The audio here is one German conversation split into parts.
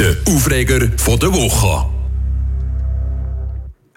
der Aufreger der Woche.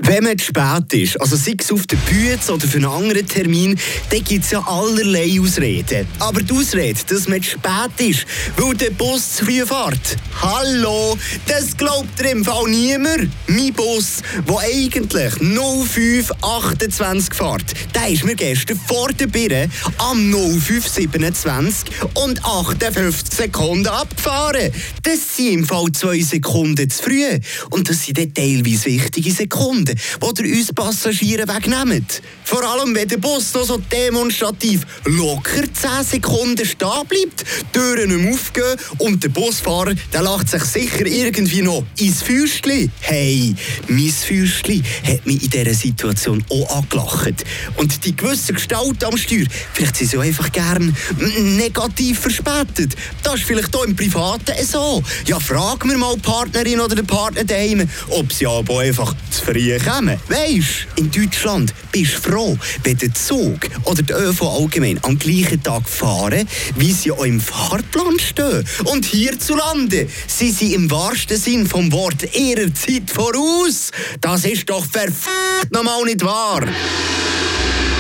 Wenn man zu spät ist, also sei es auf der Bühne oder für einen anderen Termin, dann gibt es ja allerlei Ausreden. Aber die Ausrede, dass man zu spät ist, weil der Bus zu früh fährt. Hallo, das glaubt dir im Fall niemand. Mein Bus, der eigentlich 0528 fährt, der ist mir gestern vor der Birne am 0527 und 58 Sekunden abgefahren. Das sind im Fall zwei Sekunden zu früh. Und das sind dann teilweise wichtige Sekunden die ihr uns Passagiere wegnehmt. Vor allem, wenn der Bus noch so demonstrativ locker 10 Sekunden stehen bleibt, die Türen aufgehen und der Busfahrer der lacht sich sicher irgendwie noch ins Fürstli. Hey, mein Fürstli hat mich in dieser Situation auch angelacht. Und die gewisse Gestalt am Steuer, vielleicht sind sie auch einfach gern negativ verspätet. Das ist vielleicht auch im Privaten so. Ja, frag mir mal die Partnerin oder den Partner daheim, ob sie aber einfach zu früh kommen. Weisst, in Deutschland bist du froh, wenn der Zug oder der ÖV allgemein am gleichen Tag fahren, wie sie auch im Fahrplan stehen. Und hierzulande sind sie im wahrsten Sinn vom Wort ihrer Zeit voraus. Das ist doch verfickt nochmal nicht wahr.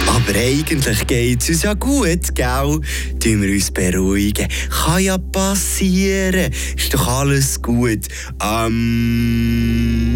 Aber eigentlich geht es uns ja gut, gell? Tun wir uns beruhigen. Kann ja passieren. Ist doch alles gut. Ähm...